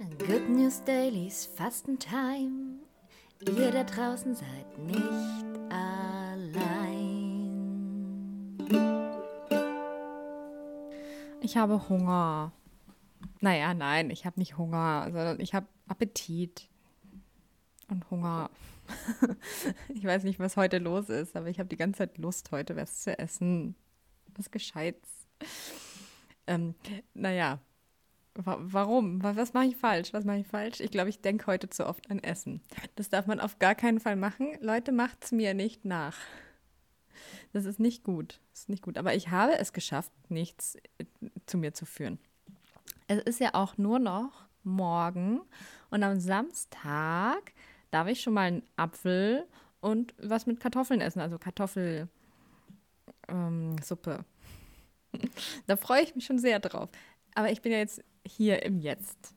Good News Dailies Fastentime. Ihr da draußen seid nicht allein. Ich habe Hunger. Naja, nein, ich habe nicht Hunger, sondern ich habe Appetit und Hunger. ich weiß nicht, was heute los ist, aber ich habe die ganze Zeit Lust, heute was zu essen. Was Gescheites. Ähm, naja, warum? Was mache ich falsch? Was mache ich falsch? Ich glaube, ich denke heute zu oft an Essen. Das darf man auf gar keinen Fall machen. Leute, macht es mir nicht nach. Das ist nicht gut. Das ist nicht gut. Aber ich habe es geschafft, nichts äh, zu mir zu führen. Es ist ja auch nur noch morgen und am Samstag darf ich schon mal einen Apfel und was mit Kartoffeln essen, also Kartoffelsuppe. Ähm, da freue ich mich schon sehr drauf. Aber ich bin ja jetzt hier im Jetzt.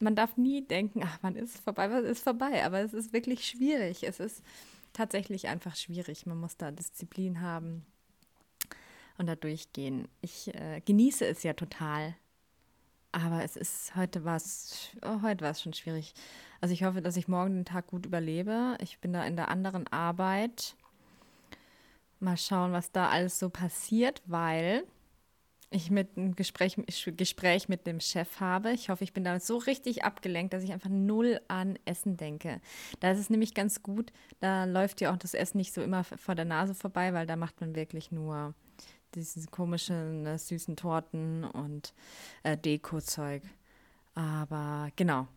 Man darf nie denken, ach, wann ist vorbei? Was ist vorbei? Aber es ist wirklich schwierig. Es ist tatsächlich einfach schwierig. Man muss da Disziplin haben und da durchgehen. Ich äh, genieße es ja total. Aber es ist heute was, oh, heute war es schon schwierig. Also ich hoffe, dass ich morgen den Tag gut überlebe. Ich bin da in der anderen Arbeit. Mal schauen, was da alles so passiert, weil ich mit einem Gespräch, Gespräch mit dem Chef habe. Ich hoffe, ich bin damit so richtig abgelenkt, dass ich einfach null an Essen denke. Da ist es nämlich ganz gut, da läuft ja auch das Essen nicht so immer vor der Nase vorbei, weil da macht man wirklich nur diese komischen äh, süßen Torten und äh, Deko-Zeug. Aber genau,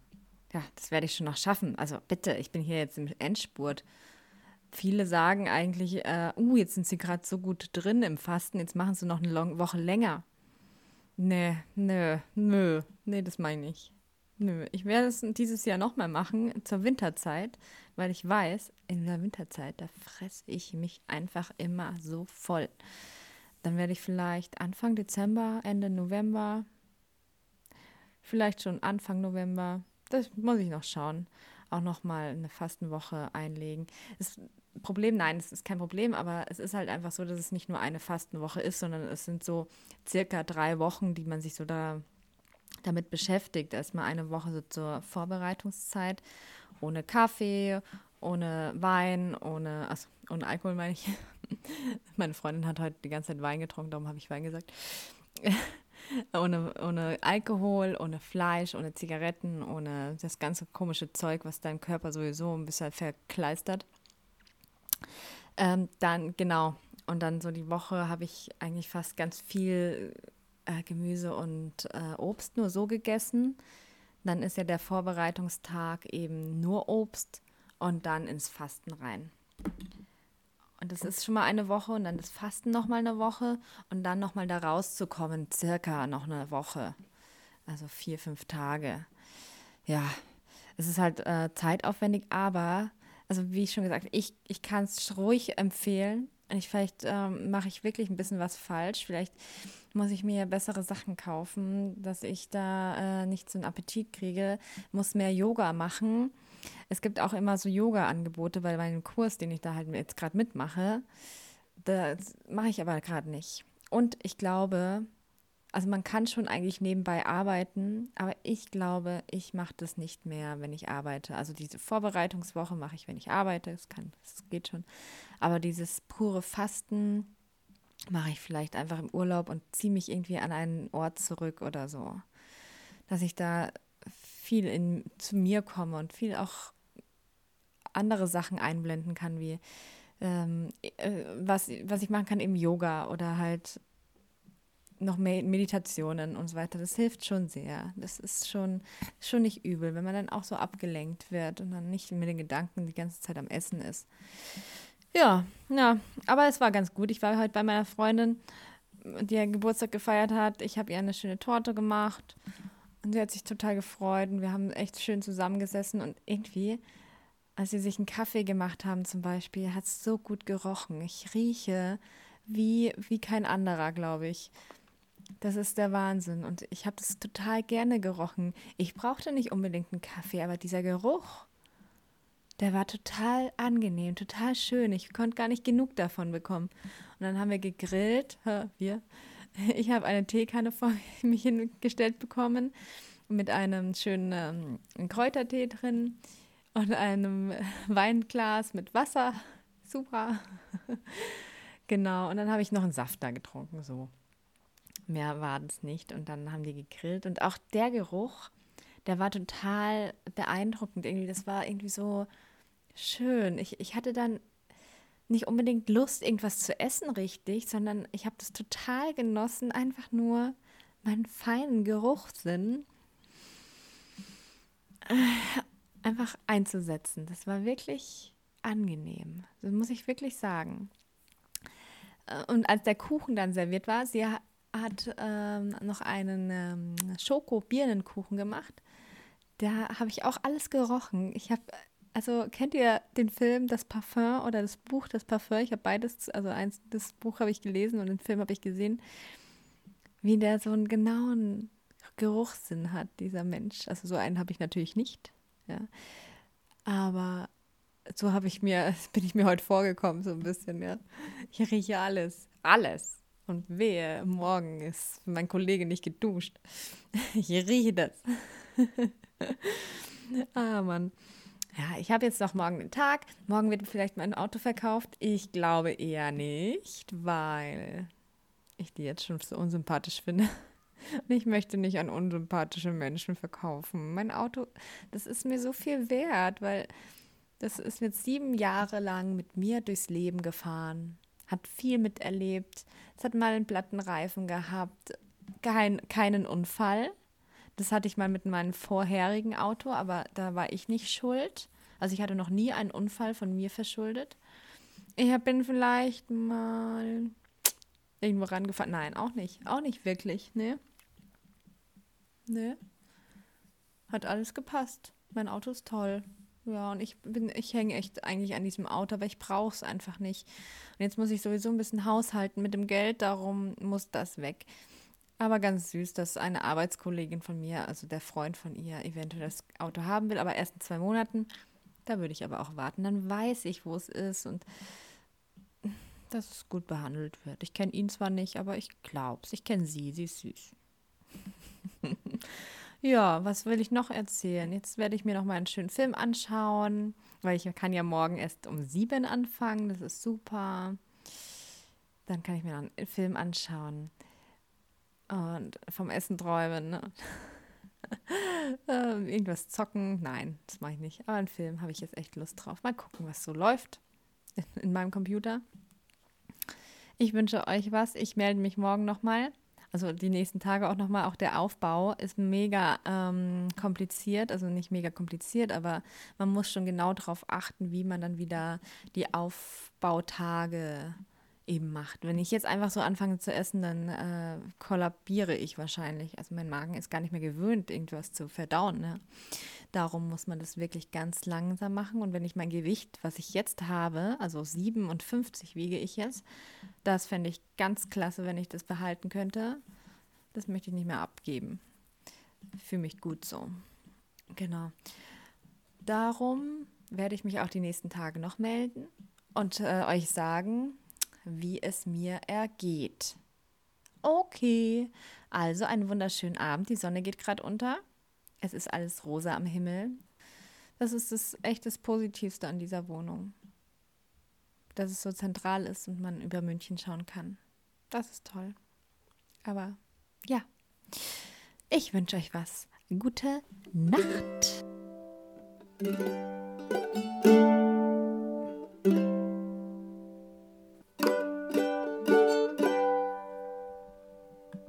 ja, das werde ich schon noch schaffen. Also bitte, ich bin hier jetzt im Endspurt. Viele sagen eigentlich, äh, uh, jetzt sind sie gerade so gut drin im Fasten, jetzt machen sie noch eine Long Woche länger. Nee, nö, nö, nee, das meine ich. Nö, ich werde es dieses Jahr nochmal machen zur Winterzeit, weil ich weiß, in der Winterzeit, da fresse ich mich einfach immer so voll. Dann werde ich vielleicht Anfang Dezember, Ende November, vielleicht schon Anfang November, das muss ich noch schauen, auch noch mal eine Fastenwoche einlegen. Das Problem, nein, es ist kein Problem, aber es ist halt einfach so, dass es nicht nur eine Fastenwoche ist, sondern es sind so circa drei Wochen, die man sich so da damit beschäftigt. Erstmal eine Woche so zur Vorbereitungszeit, ohne Kaffee, ohne Wein, ohne, also ohne Alkohol meine ich. Meine Freundin hat heute die ganze Zeit Wein getrunken, darum habe ich Wein gesagt. ohne, ohne Alkohol, ohne Fleisch, ohne Zigaretten, ohne das ganze komische Zeug, was deinem Körper sowieso ein bisschen verkleistert. Ähm, dann, genau, und dann so die Woche habe ich eigentlich fast ganz viel äh, Gemüse und äh, Obst nur so gegessen. Dann ist ja der Vorbereitungstag eben nur Obst und dann ins Fasten rein. Und das ist schon mal eine Woche und dann das Fasten noch mal eine Woche und dann noch mal da rauszukommen, circa noch eine Woche. Also vier, fünf Tage. Ja, es ist halt äh, zeitaufwendig, aber, also wie ich schon gesagt, ich, ich kann es ruhig empfehlen. Ich, vielleicht ähm, mache ich wirklich ein bisschen was falsch. Vielleicht muss ich mir bessere Sachen kaufen, dass ich da äh, nicht so einen Appetit kriege. Muss mehr Yoga machen es gibt auch immer so Yoga-Angebote bei meinem Kurs, den ich da halt jetzt gerade mitmache. Das mache ich aber gerade nicht. Und ich glaube, also man kann schon eigentlich nebenbei arbeiten, aber ich glaube, ich mache das nicht mehr, wenn ich arbeite. Also diese Vorbereitungswoche mache ich, wenn ich arbeite. Das kann, das geht schon. Aber dieses pure Fasten mache ich vielleicht einfach im Urlaub und ziehe mich irgendwie an einen Ort zurück oder so. Dass ich da viel in, zu mir komme und viel auch andere Sachen einblenden kann, wie ähm, äh, was, was ich machen kann, eben Yoga oder halt noch mehr Meditationen und so weiter. Das hilft schon sehr. Das ist schon, schon nicht übel, wenn man dann auch so abgelenkt wird und dann nicht mit den Gedanken die ganze Zeit am Essen ist. Ja, ja, aber es war ganz gut. Ich war heute bei meiner Freundin, die ja Geburtstag gefeiert hat. Ich habe ihr eine schöne Torte gemacht und sie hat sich total gefreut und wir haben echt schön zusammengesessen und irgendwie als sie sich einen Kaffee gemacht haben zum Beispiel, hat es so gut gerochen. Ich rieche wie, wie kein anderer, glaube ich. Das ist der Wahnsinn. Und ich habe das total gerne gerochen. Ich brauchte nicht unbedingt einen Kaffee, aber dieser Geruch, der war total angenehm, total schön. Ich konnte gar nicht genug davon bekommen. Und dann haben wir gegrillt, wir. Ich habe eine Teekanne vor mich hingestellt bekommen mit einem schönen ähm, Kräutertee drin und einem Weinglas mit Wasser. Super. genau, und dann habe ich noch einen Saft da getrunken, so. Mehr war das nicht. Und dann haben die gegrillt. Und auch der Geruch, der war total beeindruckend irgendwie. Das war irgendwie so schön. Ich, ich hatte dann nicht unbedingt Lust, irgendwas zu essen richtig, sondern ich habe das total genossen, einfach nur meinen feinen Geruchssinn äh, einfach einzusetzen. Das war wirklich angenehm. Das muss ich wirklich sagen. Äh, und als der Kuchen dann serviert war, sie hat ähm, noch einen ähm, Schoko-Birnenkuchen gemacht. Da habe ich auch alles gerochen. Ich habe, also kennt ihr den Film Das Parfum oder das Buch Das Parfum? Ich habe beides, also eins, das Buch habe ich gelesen und den Film habe ich gesehen, wie der so einen genauen Geruchssinn hat, dieser Mensch. Also so einen habe ich natürlich nicht, ja. Aber so habe ich mir, bin ich mir heute vorgekommen, so ein bisschen, ja. Ich rieche alles, alles. Und wehe, morgen ist mein Kollege nicht geduscht. Ich rieche das. ah, Mann. Ja, ich habe jetzt noch morgen den Tag. Morgen wird vielleicht mein Auto verkauft. Ich glaube eher nicht, weil ich die jetzt schon so unsympathisch finde. Und ich möchte nicht an unsympathische Menschen verkaufen. Mein Auto, das ist mir so viel wert, weil das ist jetzt sieben Jahre lang mit mir durchs Leben gefahren hat viel miterlebt. Es hat mal einen Plattenreifen gehabt, kein, keinen Unfall. Das hatte ich mal mit meinem vorherigen Auto, aber da war ich nicht schuld. Also ich hatte noch nie einen Unfall von mir verschuldet. Ich bin vielleicht mal irgendwo rangefahren. Nein, auch nicht. Auch nicht wirklich. Ne? Ne? Hat alles gepasst. Mein Auto ist toll. Ja, und ich bin, ich hänge echt eigentlich an diesem Auto, aber ich brauche es einfach nicht. Und jetzt muss ich sowieso ein bisschen haushalten mit dem Geld, darum muss das weg. Aber ganz süß, dass eine Arbeitskollegin von mir, also der Freund von ihr, eventuell das Auto haben will, aber erst in zwei Monaten. Da würde ich aber auch warten. Dann weiß ich, wo es ist und dass es gut behandelt wird. Ich kenne ihn zwar nicht, aber ich glaube es. Ich kenne sie, sie ist süß. Ja, was will ich noch erzählen? Jetzt werde ich mir noch mal einen schönen Film anschauen, weil ich kann ja morgen erst um sieben anfangen. Das ist super. Dann kann ich mir noch einen Film anschauen und vom Essen träumen. Ne? ähm, irgendwas zocken. Nein, das mache ich nicht. Aber einen Film habe ich jetzt echt Lust drauf. Mal gucken, was so läuft in, in meinem Computer. Ich wünsche euch was. Ich melde mich morgen nochmal also die nächsten Tage auch nochmal, auch der Aufbau ist mega ähm, kompliziert, also nicht mega kompliziert, aber man muss schon genau darauf achten, wie man dann wieder die Aufbautage eben macht. Wenn ich jetzt einfach so anfange zu essen, dann äh, kollabiere ich wahrscheinlich. Also mein Magen ist gar nicht mehr gewöhnt, irgendwas zu verdauen. Ne? Darum muss man das wirklich ganz langsam machen. Und wenn ich mein Gewicht, was ich jetzt habe, also 57 wiege ich jetzt, das fände ich ganz klasse, wenn ich das behalten könnte. Das möchte ich nicht mehr abgeben. Fühle mich gut so. Genau. Darum werde ich mich auch die nächsten Tage noch melden und äh, euch sagen, wie es mir ergeht. Okay, also einen wunderschönen Abend. Die Sonne geht gerade unter. Es ist alles rosa am Himmel. Das ist das echt das Positivste an dieser Wohnung. Dass es so zentral ist und man über München schauen kann. Das ist toll. Aber ja, ich wünsche euch was. Gute Nacht.